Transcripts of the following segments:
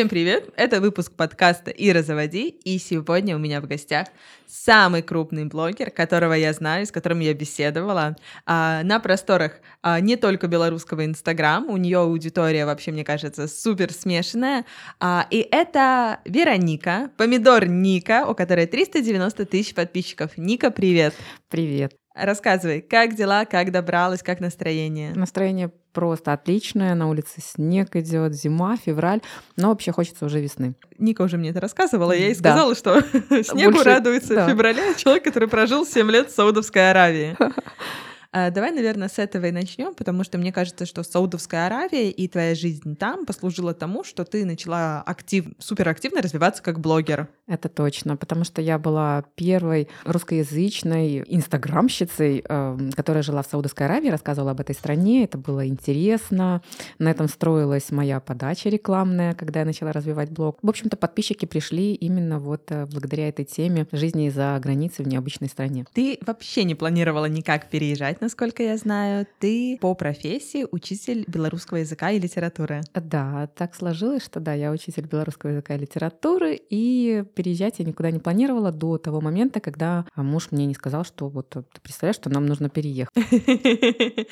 Всем привет! Это выпуск подкаста «Ира, заводи», и сегодня у меня в гостях самый крупный блогер, которого я знаю, с которым я беседовала а, на просторах а, не только белорусского Инстаграм, у нее аудитория вообще, мне кажется, супер смешанная, а, и это Вероника, помидор Ника, у которой 390 тысяч подписчиков. Ника, привет! Привет! Рассказывай, как дела, как добралась, как настроение? Настроение просто отличное, на улице снег идет, зима, февраль, но вообще хочется уже весны. Ника уже мне это рассказывала, я ей сказала, да. что снегу Больше... радуется да. в феврале человек, который прожил 7 лет в Саудовской Аравии. А, давай, наверное, с этого и начнем, потому что мне кажется, что Саудовская Аравия и твоя жизнь там послужила тому, что ты начала актив, суперактивно развиваться как блогер. Это точно, потому что я была первой русскоязычной инстаграмщицей, эм, которая жила в Саудовской Аравии, рассказывала об этой стране. Это было интересно. На этом строилась моя подача рекламная, когда я начала развивать блог. В общем-то, подписчики пришли именно вот э, благодаря этой теме жизни за границей в необычной стране. Ты вообще не планировала никак переезжать насколько я знаю. Ты по профессии учитель белорусского языка и литературы. Да, так сложилось, что да, я учитель белорусского языка и литературы, и переезжать я никуда не планировала до того момента, когда муж мне не сказал, что вот ты представляешь, что нам нужно переехать.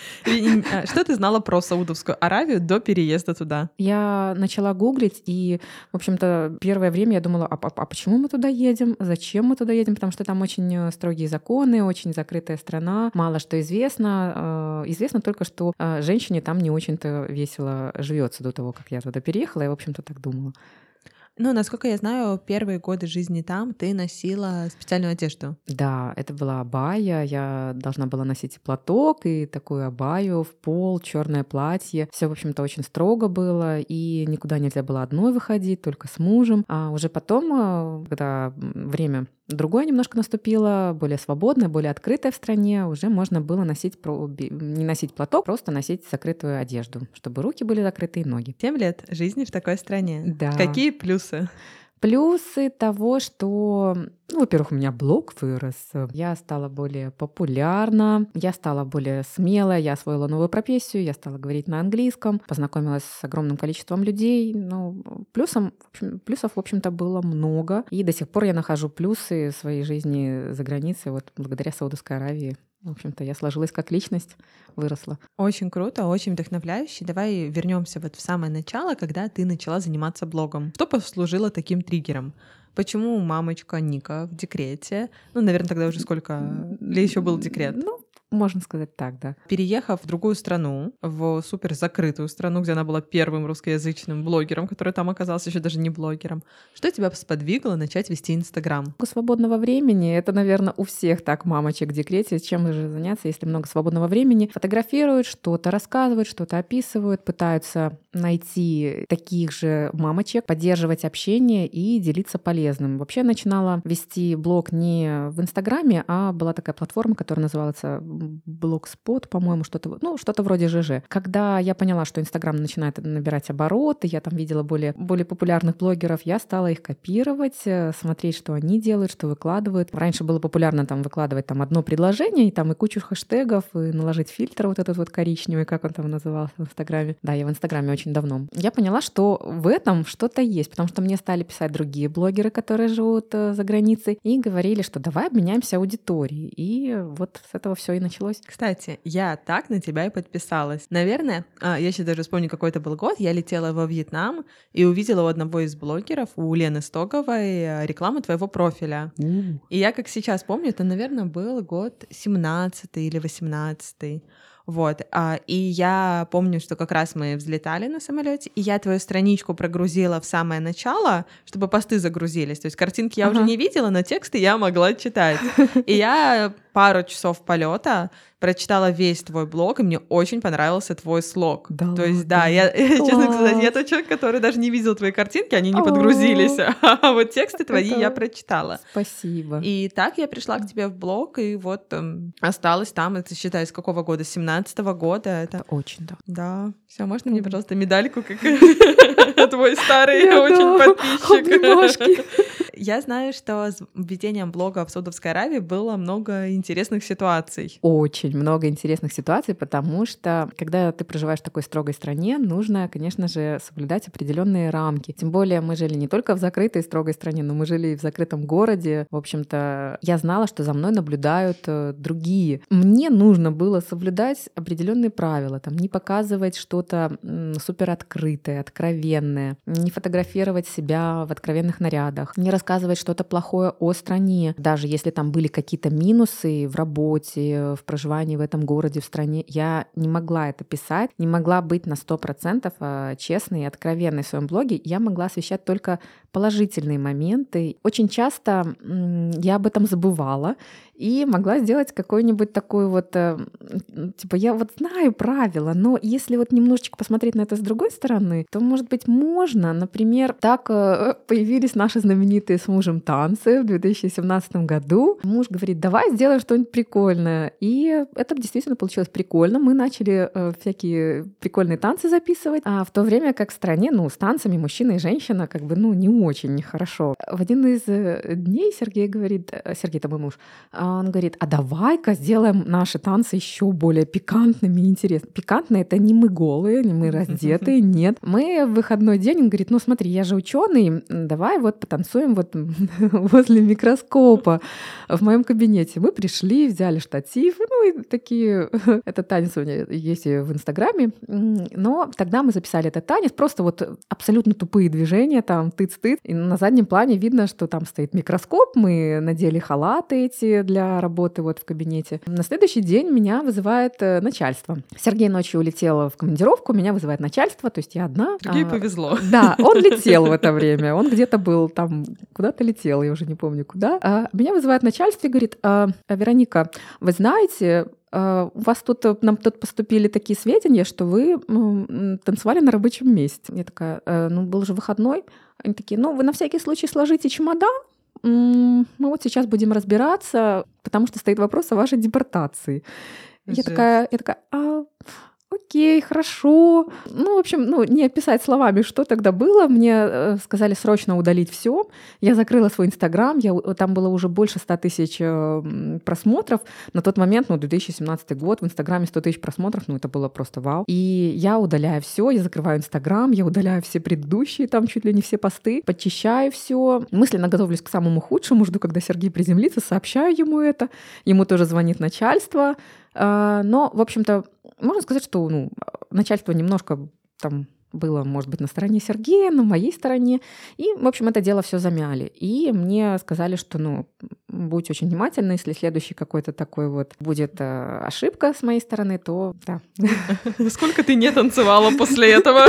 А что ты знала про Саудовскую Аравию до переезда туда? Я начала гуглить, и, в общем-то, первое время я думала, а, а, а почему мы туда едем? Зачем мы туда едем? Потому что там очень э, строгие законы, очень закрытая страна, мало что известно известно. Э, известно только, что э, женщине там не очень-то весело живется до того, как я туда переехала. Я, в общем-то, так думала. Ну, насколько я знаю, первые годы жизни там ты носила специальную одежду. Да, это была абая. Я должна была носить и платок, и такую абаю в пол, черное платье. Все, в общем-то, очень строго было, и никуда нельзя было одной выходить, только с мужем. А уже потом, э, когда время Другое немножко наступило, более свободное, более открытое в стране. Уже можно было носить, не носить платок, просто носить закрытую одежду, чтобы руки были закрыты и ноги. Семь лет жизни в такой стране. Да. Какие плюсы? Плюсы того, что, ну, во-первых, у меня блог вырос, я стала более популярна, я стала более смелая, я освоила новую профессию, я стала говорить на английском, познакомилась с огромным количеством людей. Ну, плюсом, в общем, плюсов, в общем-то, было много. И до сих пор я нахожу плюсы своей жизни за границей, вот благодаря Саудовской Аравии. В общем-то, я сложилась как личность, выросла. Очень круто, очень вдохновляюще. Давай вернемся вот в самое начало, когда ты начала заниматься блогом. Что послужило таким триггером? Почему мамочка Ника в декрете? Ну, наверное, тогда уже сколько? Или еще был декрет? Ну, можно сказать так, да. Переехав в другую страну, в супер закрытую страну, где она была первым русскоязычным блогером, который там оказался еще даже не блогером, что тебя сподвигло начать вести Инстаграм? Много свободного времени. Это, наверное, у всех так мамочек в декрете. Чем же заняться, если много свободного времени? Фотографируют что-то, рассказывают, что-то описывают, пытаются найти таких же мамочек, поддерживать общение и делиться полезным. Вообще начинала вести блог не в Инстаграме, а была такая платформа, которая называется Блогспот, по-моему, что-то, ну, что-то вроде ЖЖ. Когда я поняла, что Инстаграм начинает набирать обороты, я там видела более, более популярных блогеров, я стала их копировать, э, смотреть, что они делают, что выкладывают. Раньше было популярно там выкладывать там одно предложение, и там и кучу хэштегов, и наложить фильтр вот этот вот коричневый, как он там назывался в Инстаграме. Да, я в Инстаграме очень давно. Я поняла, что в этом что-то есть, потому что мне стали писать другие блогеры, которые живут э, за границей, и говорили, что давай обменяемся аудиторией. И вот с этого все и началось. Кстати, я так на тебя и подписалась. Наверное, а, я сейчас даже вспомню, какой это был год, я летела во Вьетнам и увидела у одного из блогеров, у Лены Стоговой, э, рекламу твоего профиля. Mm. И я, как сейчас помню, это, наверное, был год 17 или 18 вот. А, и я помню, что как раз мы взлетали на самолете, и я твою страничку прогрузила в самое начало, чтобы посты загрузились. То есть картинки я ага. уже не видела, но тексты я могла читать. И я пару часов полета прочитала весь твой блог, и мне очень понравился твой слог. Да, То есть, да, я, честно сказать, я тот человек, который даже не видел твои картинки, они не подгрузились, а вот тексты твои я прочитала. Спасибо. И так я пришла к тебе в блог, и вот эм, осталась там, это считай, с какого года? 17 -го года? Это очень, да. Да. Все, можно мне, пожалуйста, медальку, как твой старый очень подписчик? Я знаю, что с введением блога в Саудовской Аравии было много интересных ситуаций. Очень много интересных ситуаций, потому что, когда ты проживаешь в такой строгой стране, нужно, конечно же, соблюдать определенные рамки. Тем более мы жили не только в закрытой строгой стране, но мы жили и в закрытом городе. В общем-то, я знала, что за мной наблюдают э, другие. Мне нужно было соблюдать определенные правила, там, не показывать что-то супер открытое, откровенное, не фотографировать себя в откровенных нарядах, не рассказывать что-то плохое о стране, даже если там были какие-то минусы в работе, в проживании в этом городе, в стране, я не могла это писать, не могла быть на 100% а, честной и откровенной в своем блоге, я могла освещать только положительные моменты. Очень часто я об этом забывала, и могла сделать какой-нибудь такой вот, э, типа, я вот знаю правила, но если вот немножечко посмотреть на это с другой стороны, то, может быть, можно, например, так э, появились наши знаменитые с мужем танцы в 2017 году. Муж говорит, давай сделаем что-нибудь прикольное. И это действительно получилось прикольно. Мы начали э, всякие прикольные танцы записывать, а в то время как в стране, ну, с танцами мужчина и женщина как бы, ну, не очень нехорошо. В один из дней Сергей говорит, Сергей, это мой муж, он говорит, а давай-ка сделаем наши танцы еще более пикантными и интересными. Пикантные это не мы голые, не мы раздетые, нет. Мы в выходной день, он говорит, ну смотри, я же ученый, давай вот потанцуем вот возле микроскопа в моем кабинете. Мы пришли, взяли штатив, ну и такие, это танец у меня есть в Инстаграме, но тогда мы записали этот танец, просто вот абсолютно тупые движения, там тыц-тыц, и на заднем плане видно, что там стоит микроскоп, мы надели халаты эти для для работы вот в кабинете. На следующий день меня вызывает э, начальство. Сергей ночью улетел в командировку, меня вызывает начальство, то есть я одна. Сергею а, повезло. Да, он летел в это время, он где-то был там, куда-то летел, я уже не помню куда. А, меня вызывает начальство и говорит, а, Вероника, вы знаете, Uh, у вас тут, нам тут поступили такие сведения, что вы ну, танцевали на рабочем месте. Я такая, э, ну, был же выходной. Они такие, ну, вы на всякий случай сложите чемодан, мы вот сейчас будем разбираться, потому что стоит вопрос о вашей депортации. Я такая, я такая, а окей, хорошо. Ну, в общем, ну, не описать словами, что тогда было. Мне э, сказали срочно удалить все. Я закрыла свой Инстаграм, я, там было уже больше 100 тысяч э, просмотров. На тот момент, ну, 2017 год, в Инстаграме 100 тысяч просмотров, ну, это было просто вау. И я удаляю все, я закрываю Инстаграм, я удаляю все предыдущие, там чуть ли не все посты, подчищаю все, мысленно готовлюсь к самому худшему, жду, когда Сергей приземлится, сообщаю ему это. Ему тоже звонит начальство, но, в общем-то, можно сказать, что ну, начальство немножко там было, может быть, на стороне Сергея, на моей стороне. И, в общем, это дело все замяли. И мне сказали, что, ну, будь очень внимательна, если следующий какой-то такой вот будет э, ошибка с моей стороны, то да. Сколько ты не танцевала после этого?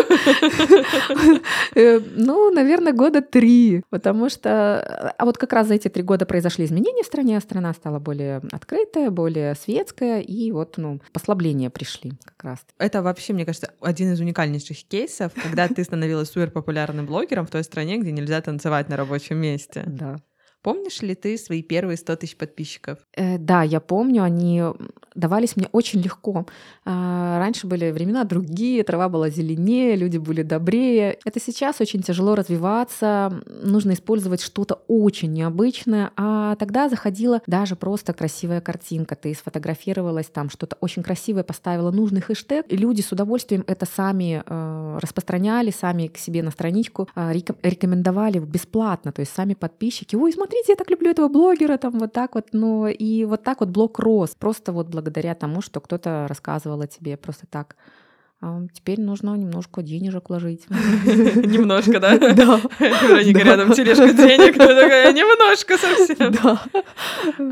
Э, ну, наверное, года три, потому что... А вот как раз за эти три года произошли изменения в стране, а страна стала более открытая, более светская, и вот, ну, послабления пришли как раз. Это вообще, мне кажется, один из уникальнейших кейсов, когда ты становилась супер популярным блогером в той стране, где нельзя танцевать на рабочем месте. Да. Помнишь ли ты свои первые 100 тысяч подписчиков? Э, да, я помню, они давались мне очень легко. А, раньше были времена другие, трава была зеленее, люди были добрее. Это сейчас очень тяжело развиваться, нужно использовать что-то очень необычное, а тогда заходила даже просто красивая картинка, ты сфотографировалась там, что-то очень красивое, поставила нужный хэштег, и люди с удовольствием это сами э, распространяли, сами к себе на страничку э, рекомендовали бесплатно, то есть сами подписчики, ой, смотри, смотрите, я так люблю этого блогера, там вот так вот, ну и вот так вот блог рос, просто вот благодаря тому, что кто-то рассказывал о тебе просто так. А теперь нужно немножко денежек вложить. Немножко, да? Да. Вероника рядом тележка денег, такая, немножко совсем. Да.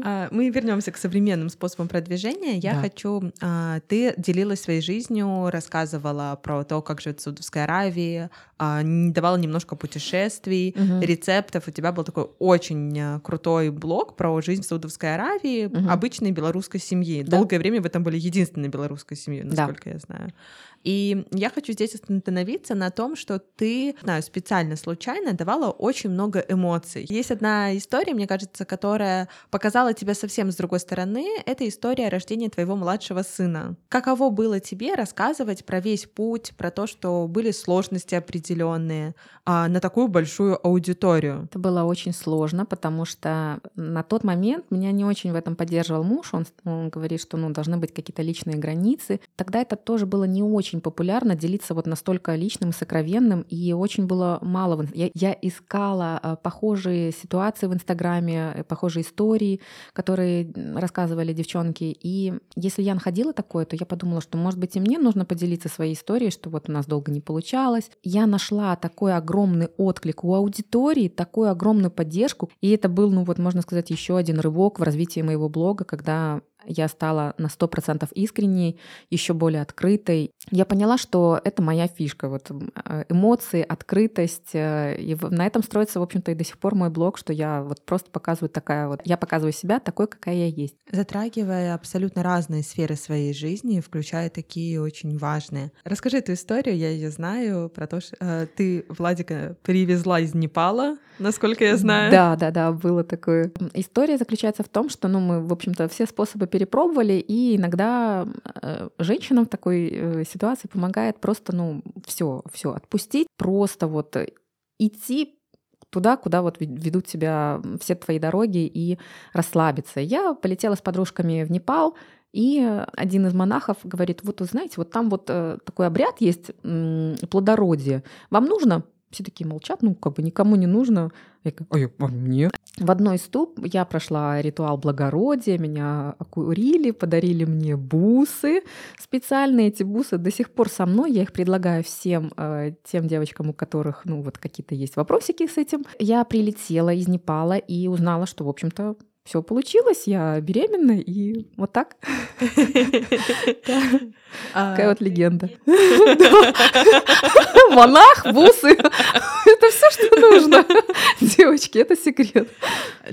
А, мы вернемся к современным способам продвижения. Я хочу... А, ты делилась своей жизнью, рассказывала про то, как живет в Саудовской Аравии, давала немножко путешествий, рецептов. У тебя был такой очень крутой блог про жизнь в Саудовской Аравии, обычной белорусской семьи. Долгое время в этом были единственной белорусской семьей, насколько я знаю. И я хочу здесь остановиться на том, что ты, знаю, специально, случайно давала очень много эмоций. Есть одна история, мне кажется, которая показала тебя совсем с другой стороны. Это история рождения твоего младшего сына. Каково было тебе рассказывать про весь путь, про то, что были сложности определенные а, на такую большую аудиторию? Это было очень сложно, потому что на тот момент меня не очень в этом поддерживал муж. Он, он говорит, что ну, должны быть какие-то личные границы. Тогда это тоже было не очень популярно делиться вот настолько личным сокровенным, и очень было мало. Я, я искала а, похожие ситуации в Инстаграме, э, похожие истории, которые рассказывали девчонки. И если я находила такое, то я подумала, что, может быть, и мне нужно поделиться своей историей, что вот у нас долго не получалось. Я нашла такой огромный отклик у аудитории, такую огромную поддержку. И это был, ну вот, можно сказать, еще один рывок в развитии моего блога, когда я стала на 100% искренней, еще более открытой. Я поняла, что это моя фишка, вот э, эмоции, открытость. Э, и на этом строится, в общем-то, и до сих пор мой блог, что я вот просто показываю такая вот, я показываю себя такой, какая я есть. Затрагивая абсолютно разные сферы своей жизни, включая такие очень важные. Расскажи эту историю, я ее знаю, про то, что э, ты Владика привезла из Непала, насколько я знаю. Да, да, да, было такое. История заключается в том, что, ну, мы, в общем-то, все способы перепробовали, и иногда э, женщинам в такой э, ситуации помогает просто, ну, все, все отпустить, просто вот идти туда, куда вот ведут тебя все твои дороги и расслабиться. Я полетела с подружками в Непал, и один из монахов говорит, вот знаете, вот там вот э, такой обряд есть, плодородие. Вам нужно? Все такие молчат, ну, как бы никому не нужно. Я говорю, а, а нет. В одной из туп я прошла ритуал благородия, меня окурили, подарили мне бусы специальные. Эти бусы до сих пор со мной, я их предлагаю всем э, тем девочкам, у которых, ну, вот какие-то есть вопросики с этим. Я прилетела из Непала и узнала, что, в общем-то, все получилось, я беременна, и вот так. А, Такая вот легенда. Монах, бусы. Это все, что нужно. Девочки, это секрет.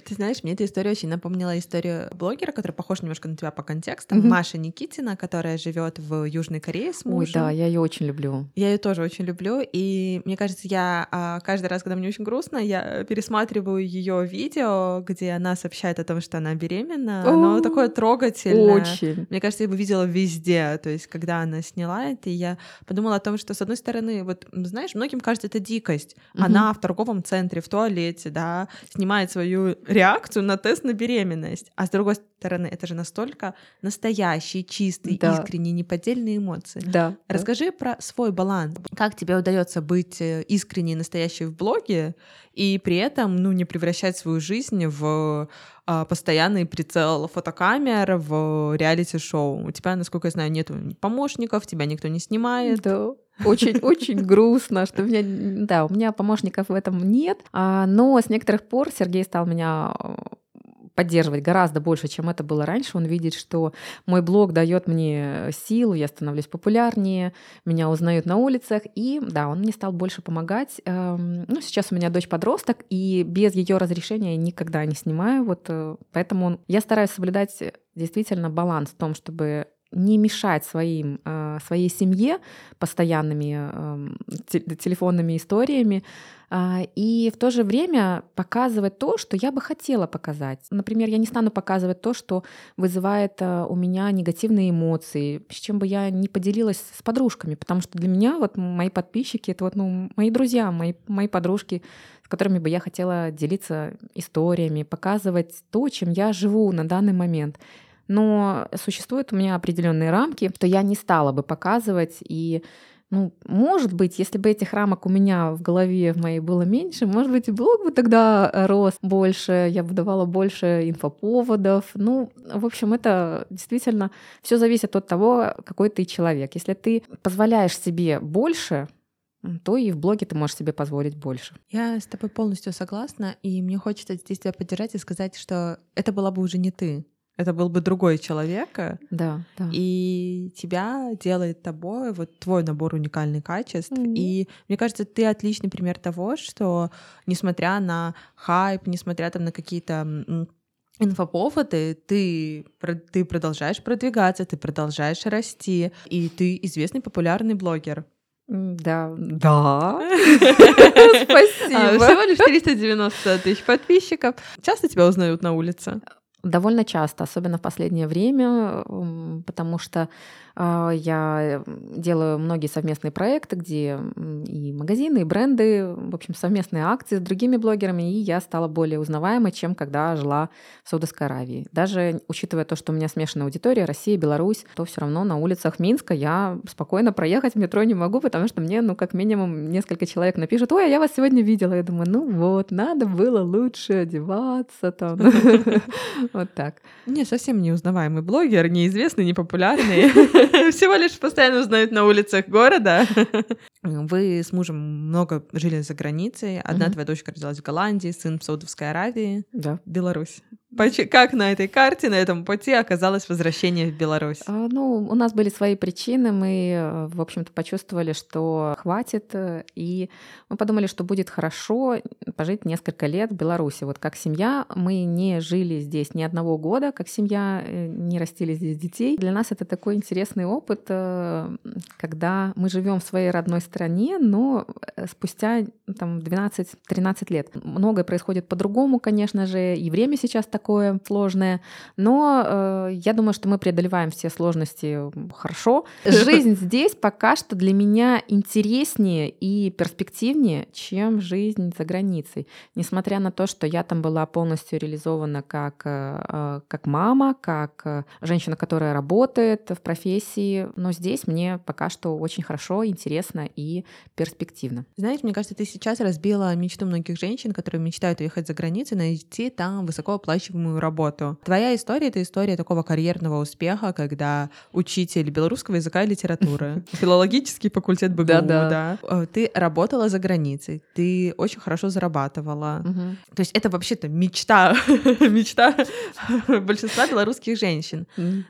Ты знаешь, мне эта история очень напомнила историю блогера, который похож немножко на тебя по контекстам. Маша Никитина, которая живет в Южной Корее с мужем. Ой, да, я ее очень люблю. Я ее тоже очень люблю. И мне кажется, я а, каждый раз, когда мне очень грустно, я пересматриваю ее видео, где она сообщает о том, что она беременна. Оно такое трогательное. Очень. Мне кажется, я бы видела везде. То есть, когда она сняла это, я подумала о том, что, с одной стороны, вот, знаешь, многим кажется, это дикость. Угу. Она в торговом центре, в туалете, да, снимает свою реакцию на тест на беременность. А с другой стороны, это же настолько настоящие, чистые, да. искренние, неподдельные эмоции. Да. Расскажи да. про свой баланс. Как тебе удается быть э, искренней, настоящей в блоге и при этом, ну, не превращать свою жизнь в постоянный прицел фотокамер в реалити-шоу. У тебя, насколько я знаю, нет помощников, тебя никто не снимает. Да. Очень, очень грустно, что у меня, да, у меня помощников в этом нет, а, но с некоторых пор Сергей стал меня поддерживать гораздо больше, чем это было раньше. Он видит, что мой блог дает мне силу, я становлюсь популярнее, меня узнают на улицах. И да, он мне стал больше помогать. Эм, ну, сейчас у меня дочь подросток, и без ее разрешения я никогда не снимаю. Вот э, поэтому я стараюсь соблюдать действительно баланс в том, чтобы не мешать своим, э, своей семье постоянными эм, телефонными историями, а, и в то же время показывать то, что я бы хотела показать. Например, я не стану показывать то, что вызывает э, у меня негативные эмоции, с чем бы я не поделилась с подружками, потому что для меня вот мои подписчики — это вот ну, мои друзья, мои, мои подружки, с которыми бы я хотела делиться историями, показывать то, чем я живу на данный момент но существуют у меня определенные рамки, что я не стала бы показывать и ну, может быть, если бы этих рамок у меня в голове в моей было меньше, может быть, и блог бы тогда рос больше, я бы давала больше инфоповодов. Ну, в общем, это действительно все зависит от того, какой ты человек. Если ты позволяешь себе больше, то и в блоге ты можешь себе позволить больше. Я с тобой полностью согласна, и мне хочется здесь тебя поддержать и сказать, что это была бы уже не ты это был бы другой человек, да, да. и тебя делает тобой вот твой набор уникальных качеств. Mm-hmm. И мне кажется, ты отличный пример того, что несмотря на хайп, несмотря там на какие-то инфоповоды, ты, ты продолжаешь продвигаться, ты продолжаешь расти, и ты известный популярный блогер. Да, да. Спасибо. Всего лишь 390 тысяч подписчиков. Часто тебя узнают на улице? Довольно часто, особенно в последнее время, потому что а, я делаю многие совместные проекты, где и магазины, и бренды, в общем, совместные акции с другими блогерами, и я стала более узнаваемой, чем когда жила в Саудовской Аравии. Даже учитывая то, что у меня смешанная аудитория, Россия, Беларусь, то все равно на улицах Минска я спокойно проехать в метро не могу, потому что мне, ну, как минимум, несколько человек напишут, ой, а я вас сегодня видела. Я думаю, ну вот, надо было лучше одеваться там. Вот так. Не, совсем неузнаваемый блогер, неизвестный, непопулярный. Всего лишь постоянно узнают на улицах города. Вы с мужем много жили за границей. Одна твоя дочка родилась в Голландии, сын в Саудовской Аравии. Да. Беларусь. Как на этой карте, на этом пути оказалось возвращение в Беларусь? А, ну, у нас были свои причины. Мы, э, в общем-то, почувствовали, что хватит, э, и мы подумали, что будет хорошо пожить несколько лет в Беларуси. Вот как семья мы не жили здесь ни одного года, как семья э, не растили здесь детей. Для нас это такой интересный опыт, когда мы живем в своей родной стране, но спустя там 12-13 лет. Многое происходит по-другому, конечно же, и время сейчас так такое сложное. Но э, я думаю, что мы преодолеваем все сложности хорошо. Жизнь здесь пока что для меня интереснее и перспективнее, чем жизнь за границей. Несмотря на то, что я там была полностью реализована как, э, как мама, как э, женщина, которая работает в профессии, но здесь мне пока что очень хорошо, интересно и перспективно. Знаешь, мне кажется, ты сейчас разбила мечту многих женщин, которые мечтают уехать за границу, найти там высокооплачиваемую оплачиваемую работу. Твоя история — это история такого карьерного успеха, когда учитель белорусского языка и литературы, филологический факультет БГУ, да. Э, ты работала за границей, ты очень хорошо зарабатывала. То есть это вообще-то мечта, мечта большинства белорусских женщин,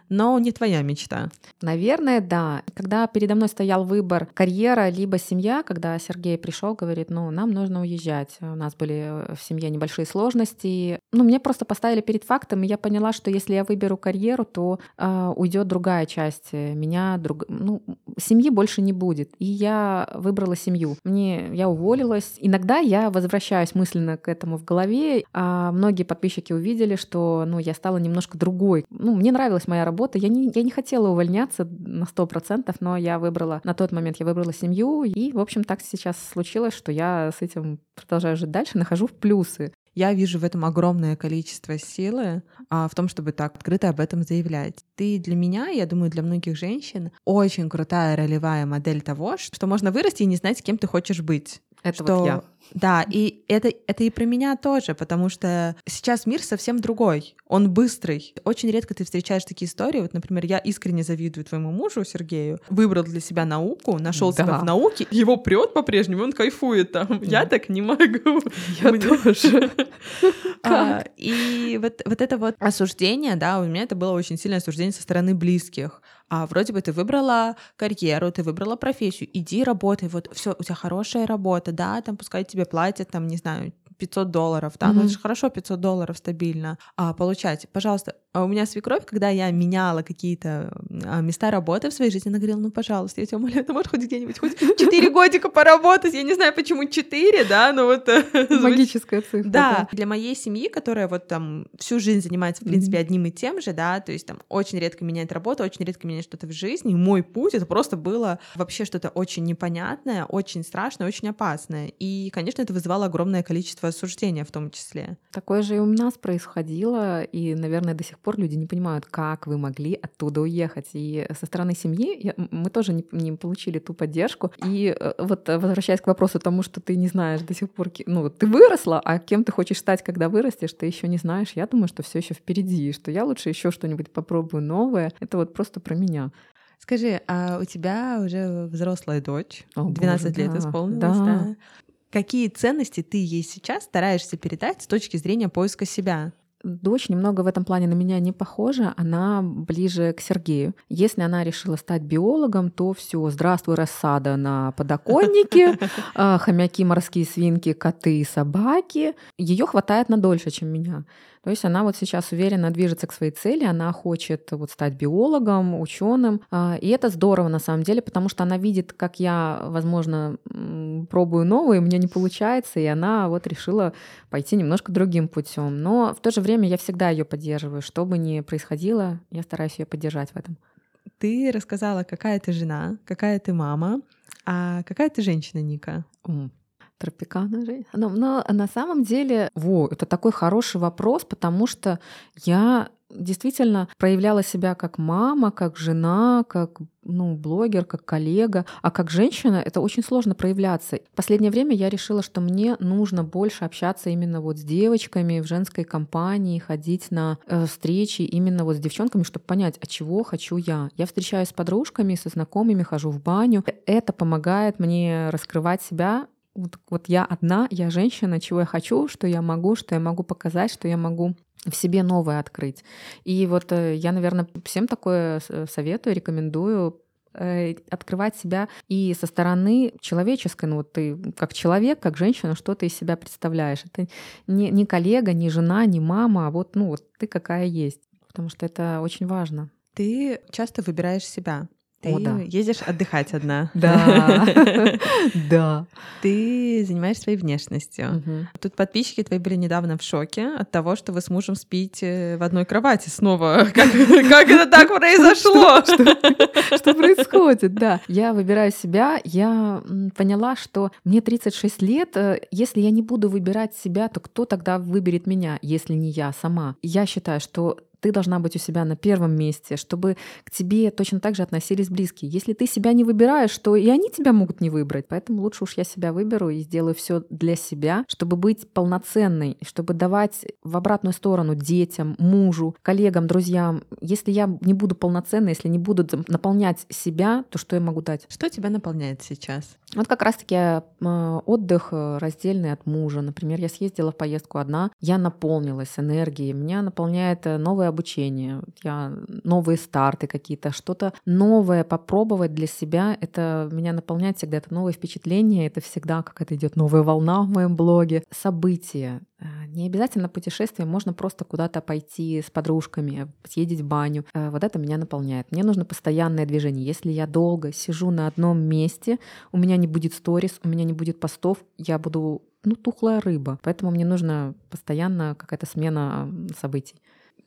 но не твоя мечта. Наверное, да. Когда передо мной стоял выбор карьера либо семья, когда Сергей пришел, говорит, ну, нам нужно уезжать. У нас были в семье небольшие сложности. Ну, мне просто поставили поставили перед фактом, и я поняла, что если я выберу карьеру, то э, уйдет другая часть меня, друг... ну, семьи больше не будет. И я выбрала семью. Мне я уволилась. Иногда я возвращаюсь мысленно к этому в голове. А многие подписчики увидели, что ну, я стала немножко другой. Ну, мне нравилась моя работа. Я не, я не хотела увольняться на сто процентов, но я выбрала на тот момент я выбрала семью. И, в общем, так сейчас случилось, что я с этим продолжаю жить дальше, нахожу в плюсы. Я вижу в этом огромное количество силы, а, в том, чтобы так открыто об этом заявлять. Ты для меня, я думаю, для многих женщин очень крутая ролевая модель того, что можно вырасти и не знать, с кем ты хочешь быть. Это что... вот я. Да, и это, это и про меня тоже, потому что сейчас мир совсем другой, он быстрый. Очень редко ты встречаешь такие истории. Вот, например, я искренне завидую твоему мужу Сергею. Выбрал для себя науку, нашел да. себя в науке, его прет по-прежнему, он кайфует там. Я так не могу. Я тоже. А, и вот, вот это вот осуждение, да, у меня это было очень сильное осуждение со стороны близких а вроде бы ты выбрала карьеру, ты выбрала профессию, иди работай, вот все, у тебя хорошая работа, да, там пускай тебе платят, там, не знаю, 500 долларов, да, mm-hmm. ну это же хорошо 500 долларов стабильно а, получать. Пожалуйста, а у меня свекровь, когда я меняла какие-то а, места работы в своей жизни, она говорила, ну, пожалуйста, я тебя умоляю, ты можешь хоть где-нибудь хоть 4 годика поработать, я не знаю, почему 4, да, но вот... Э, Магическая цифра. Да, для моей семьи, которая вот там всю жизнь занимается, в принципе, одним и тем же, да, то есть там очень редко меняет работу, очень редко меняет что-то в жизни, мой путь, это просто было вообще что-то очень непонятное, очень страшное, очень опасное. И, конечно, это вызывало огромное количество осуждения в том числе. Такое же и у нас происходило, и, наверное, до сих пор люди не понимают, как вы могли оттуда уехать. И со стороны семьи я, мы тоже не, не получили ту поддержку. И э, вот э, возвращаясь к вопросу тому, что ты не знаешь до сих пор, ну, ты выросла, а кем ты хочешь стать, когда вырастешь, ты еще не знаешь. Я думаю, что все еще впереди, что я лучше еще что-нибудь попробую новое. Это вот просто про меня. Скажи, а у тебя уже взрослая дочь, О, 12 боже, лет да, исполнилось, да. да? Какие ценности ты ей сейчас стараешься передать с точки зрения поиска себя? дочь немного в этом плане на меня не похожа, она ближе к Сергею. Если она решила стать биологом, то все, здравствуй, рассада на подоконнике, а, хомяки, морские свинки, коты и собаки. Ее хватает на дольше, чем меня. То есть она вот сейчас уверенно движется к своей цели, она хочет вот стать биологом, ученым, а, и это здорово на самом деле, потому что она видит, как я, возможно, пробую новые, у меня не получается, и она вот решила пойти немножко другим путем. Но в то же время я всегда ее поддерживаю, что бы ни происходило, я стараюсь ее поддержать в этом. Ты рассказала, какая ты жена, какая ты мама, а какая ты женщина, Ника? Тропикана жизнь. Но, но на самом деле, во, это такой хороший вопрос, потому что я действительно проявляла себя как мама, как жена, как ну, блогер, как коллега, а как женщина это очень сложно проявляться. В последнее время я решила, что мне нужно больше общаться именно вот с девочками в женской компании, ходить на э, встречи именно вот с девчонками, чтобы понять, от чего хочу я. Я встречаюсь с подружками, со знакомыми, хожу в баню. Это помогает мне раскрывать себя вот, вот я одна, я женщина, чего я хочу, что я могу, что я могу показать, что я могу в себе новое открыть. И вот э, я, наверное, всем такое советую, рекомендую э, открывать себя и со стороны человеческой, ну вот ты как человек, как женщина, что ты из себя представляешь. Это не, не коллега, не жена, не мама, а вот, ну, вот ты какая есть, потому что это очень важно. Ты часто выбираешь себя. Ты О, да. ездишь отдыхать одна. Да. Да. Ты занимаешься своей внешностью. Тут подписчики твои были недавно в шоке от того, что вы с мужем спите в одной кровати снова. Как, это так произошло? Что, что происходит, да. Я выбираю себя, я поняла, что мне 36 лет, э, если я не буду выбирать себя, то кто тогда выберет меня, если не я сама? Я считаю, что ты должна быть у себя на первом месте, чтобы к тебе точно так же относились близкие. Если ты себя не выбираешь, то и они тебя могут не выбрать. Поэтому лучше уж я себя выберу и сделаю все для себя, чтобы быть полноценной, чтобы давать в обратную сторону детям, мужу, коллегам, друзьям. Если я не буду полноценной, если не буду наполнять себя, то что я могу дать? Что тебя наполняет сейчас? Вот как раз-таки э, отдых э, раздельный от мужа. Например, я съездила в поездку одна, я наполнилась энергией, меня наполняет э, новое обучение, я новые старты какие-то, что-то новое попробовать для себя. Это меня наполняет всегда, это новые впечатления, это всегда какая-то идет новая волна в моем блоге. События. Не обязательно путешествие, можно просто куда-то пойти с подружками, съездить в баню. Вот это меня наполняет. Мне нужно постоянное движение. Если я долго сижу на одном месте, у меня не будет сторис, у меня не будет постов, я буду ну, тухлая рыба. Поэтому мне нужно постоянно какая-то смена событий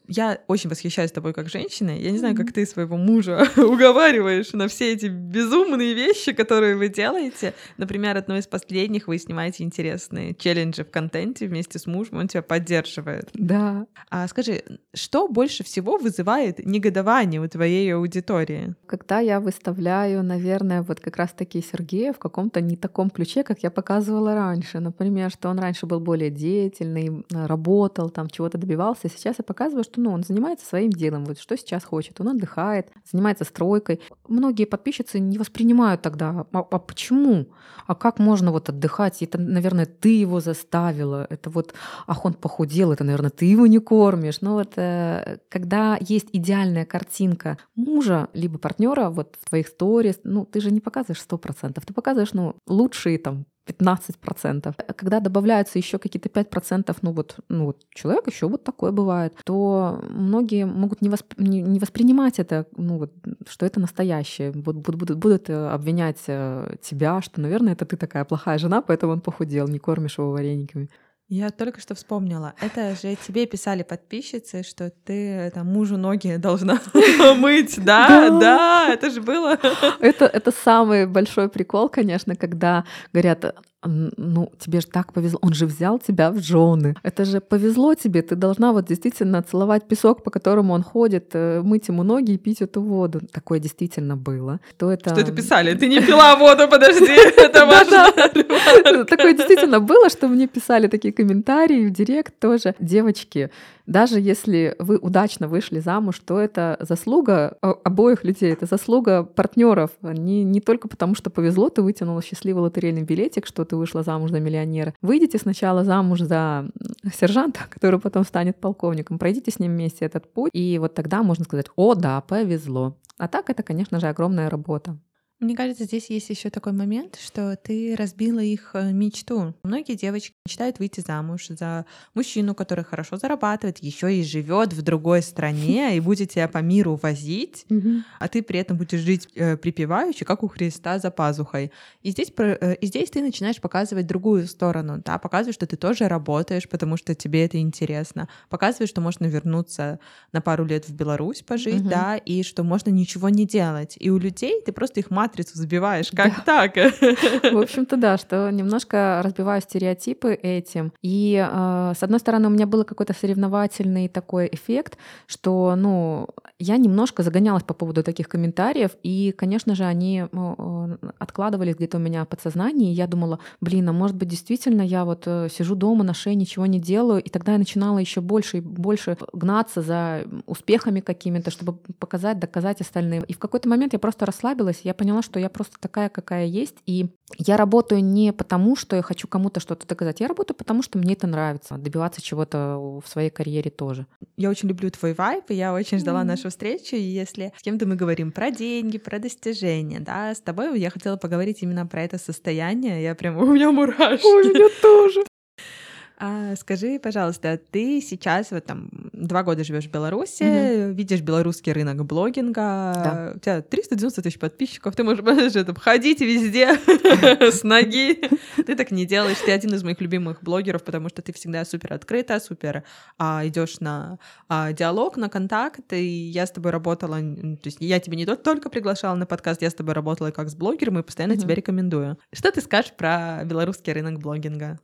я очень восхищаюсь тобой как женщиной. Я не знаю, как ты своего мужа уговариваешь на все эти безумные вещи, которые вы делаете. Например, одно из последних вы снимаете интересные челленджи в контенте вместе с мужем, он тебя поддерживает. Да. А скажи, что больше всего вызывает негодование у твоей аудитории? Когда я выставляю, наверное, вот как раз-таки Сергея в каком-то не таком ключе, как я показывала раньше. Например, что он раньше был более деятельный, работал, там чего-то добивался. Сейчас я показываю, что ну, он занимается своим делом, вот что сейчас хочет. Он отдыхает, занимается стройкой. Многие подписчицы не воспринимают тогда, а, а почему? А как можно вот отдыхать? Это, наверное, ты его заставила. Это вот, ах, он похудел, это, наверное, ты его не кормишь. Но вот э, когда есть идеальная картинка мужа, либо партнера вот в твоих сторис, ну, ты же не показываешь сто процентов, ты показываешь, ну, лучшие там 15%. Когда добавляются еще какие-то 5%, ну вот, ну вот человек еще вот такое бывает, то многие могут не, восп... не, не воспринимать это, ну вот, что это настоящее. Будут, будут, будут э, обвинять э, тебя, что, наверное, это ты такая плохая жена, поэтому он похудел, не кормишь его варениками. Я только что вспомнила. Это же тебе писали подписчицы, что ты там мужу ноги должна мыть. Да, да, это же было. Это, это самый большой прикол, конечно, когда говорят, ну, тебе же так повезло, он же взял тебя в жены. Это же повезло тебе, ты должна вот действительно целовать песок, по которому он ходит, э, мыть ему ноги и пить эту воду. Такое действительно было. Что это... Что это писали? Ты не пила воду, подожди, это важно. Такое действительно было, что мне писали такие комментарии в директ тоже. Девочки, даже если вы удачно вышли замуж, то это заслуга обоих людей, это заслуга партнеров. Не, не только потому, что повезло, ты вытянула счастливый лотерейный билетик, что ты вышла замуж за миллионера. Выйдите сначала замуж за сержанта, который потом станет полковником. Пройдите с ним вместе этот путь, и вот тогда можно сказать, о, да, повезло. А так это, конечно же, огромная работа. Мне кажется, здесь есть еще такой момент, что ты разбила их э, мечту. Многие девочки мечтают выйти замуж за мужчину, который хорошо зарабатывает, еще и живет в другой стране и будет тебя по миру возить, а ты при этом будешь жить э, припеваючи, как у Христа за пазухой. И здесь, э, и здесь ты начинаешь показывать другую сторону, да, показываешь, что ты тоже работаешь, потому что тебе это интересно, показываешь, что можно вернуться на пару лет в Беларусь пожить, да, и что можно ничего не делать. И у людей ты просто их матрицу забиваешь. Как да. так? В общем-то, да, что немножко разбиваю стереотипы этим. И, э, с одной стороны, у меня был какой-то соревновательный такой эффект, что, ну, я немножко загонялась по поводу таких комментариев, и, конечно же, они ну, откладывались где-то у меня в подсознании, и я думала, блин, а может быть, действительно я вот э, сижу дома на шее, ничего не делаю, и тогда я начинала еще больше и больше гнаться за успехами какими-то, чтобы показать, доказать остальным. И в какой-то момент я просто расслабилась, я поняла, поняла, что я просто такая, какая есть, и я работаю не потому, что я хочу кому-то что-то доказать, я работаю потому, что мне это нравится, добиваться чего-то в своей карьере тоже. Я очень люблю твой вайп, и я очень ждала mm-hmm. нашу встречу, и если с кем-то мы говорим про деньги, про достижения, да, с тобой я хотела поговорить именно про это состояние, я прям, у меня мурашки. У меня тоже. А скажи, пожалуйста, ты сейчас вот там два года живешь в Беларуси, угу. видишь белорусский рынок блогинга, да. у тебя 390 тысяч подписчиков, ты можешь там, ходить везде с ноги. Ты так не делаешь, ты один из моих любимых блогеров, потому что ты всегда супер открыта, супер а, идешь на а, диалог, на контакт, и я с тобой работала, то есть я тебя не только приглашала на подкаст, я с тобой работала как с блогером и постоянно тебя рекомендую. Что ты скажешь про белорусский рынок блогинга?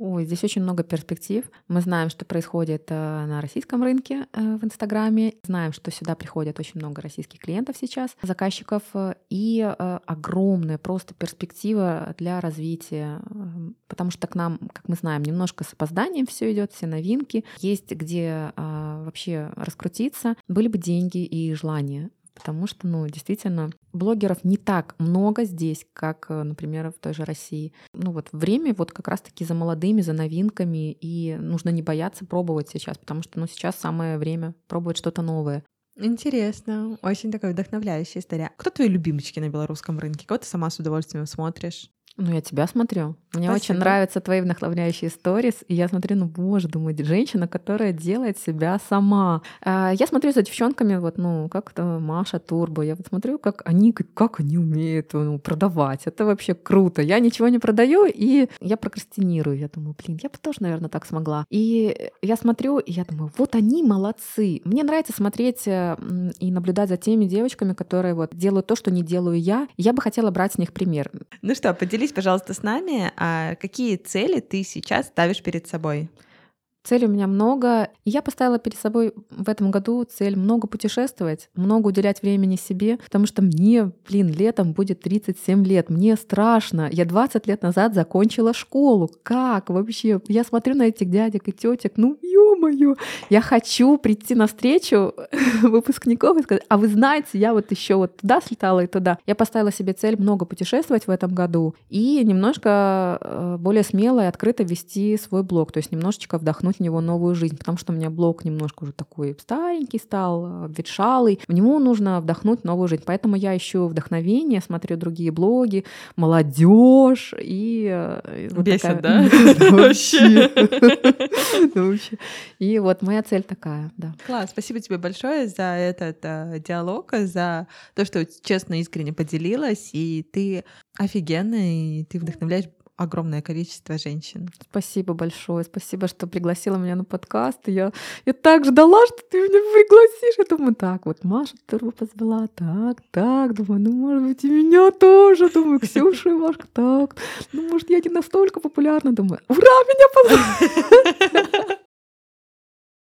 Ой, здесь очень много перспектив. Мы знаем, что происходит э, на российском рынке э, в Инстаграме. Знаем, что сюда приходят очень много российских клиентов сейчас, заказчиков, э, и огромная просто перспектива для развития, потому что к нам, как мы знаем, немножко с опозданием все идет, все новинки. Есть где вообще раскрутиться. Были бы деньги и желание потому что, ну, действительно, блогеров не так много здесь, как, э, например, в той же России. Ну вот время вот как раз-таки за молодыми, за новинками, и нужно не бояться пробовать сейчас, потому что, ну, сейчас самое время пробовать что-то новое. Интересно, очень такая вдохновляющая история. Кто твои любимчики на белорусском рынке? Кого ты сама с удовольствием смотришь? Ну, я тебя смотрю. Мне Спасибо. очень нравятся твои вдохновляющие сторис. И я смотрю, ну, боже, думаю, женщина, которая делает себя сама. А, я смотрю за девчонками, вот, ну, как то Маша Турбо. Я вот смотрю, как они, как они умеют ну, продавать. Это вообще круто. Я ничего не продаю, и я прокрастинирую. Я думаю, блин, я бы тоже, наверное, так смогла. И я смотрю, и я думаю, вот они молодцы. Мне нравится смотреть э, и наблюдать за теми девочками, которые вот делают то, что не делаю я. Я бы хотела брать с них пример. Ну что, поделись поделись, пожалуйста, с нами, а какие цели ты сейчас ставишь перед собой? Целей у меня много. И я поставила перед собой в этом году цель много путешествовать, много уделять времени себе, потому что мне, блин, летом будет 37 лет. Мне страшно. Я 20 лет назад закончила школу. Как вообще? Я смотрю на этих дядек и тетек. Ну, ё-моё. Я хочу прийти на встречу выпускников и сказать, а вы знаете, я вот еще вот туда слетала и туда. Я поставила себе цель много путешествовать в этом году и немножко э, более смело и открыто вести свой блог, то есть немножечко вдохнуть в него новую жизнь, потому что у меня блог немножко уже такой старенький стал, обветшалый. В него нужно вдохнуть новую жизнь. Поэтому я ищу вдохновение, смотрю другие блоги, молодежь и... Бесит, да? Вообще. И вот моя цель такая, да. Класс, спасибо тебе большое за этот э, диалог, за то, что честно, искренне поделилась, и ты офигенная, и ты вдохновляешь огромное количество женщин. Спасибо большое, спасибо, что пригласила меня на подкаст. Я, я так ждала, что ты меня пригласишь. Я думаю, так, вот Маша Турбо позвала, так, так. Думаю, ну, может быть, и меня тоже. Думаю, Ксюша и Машка, так. Ну, может, я не настолько популярна. Думаю, ура, меня позвали.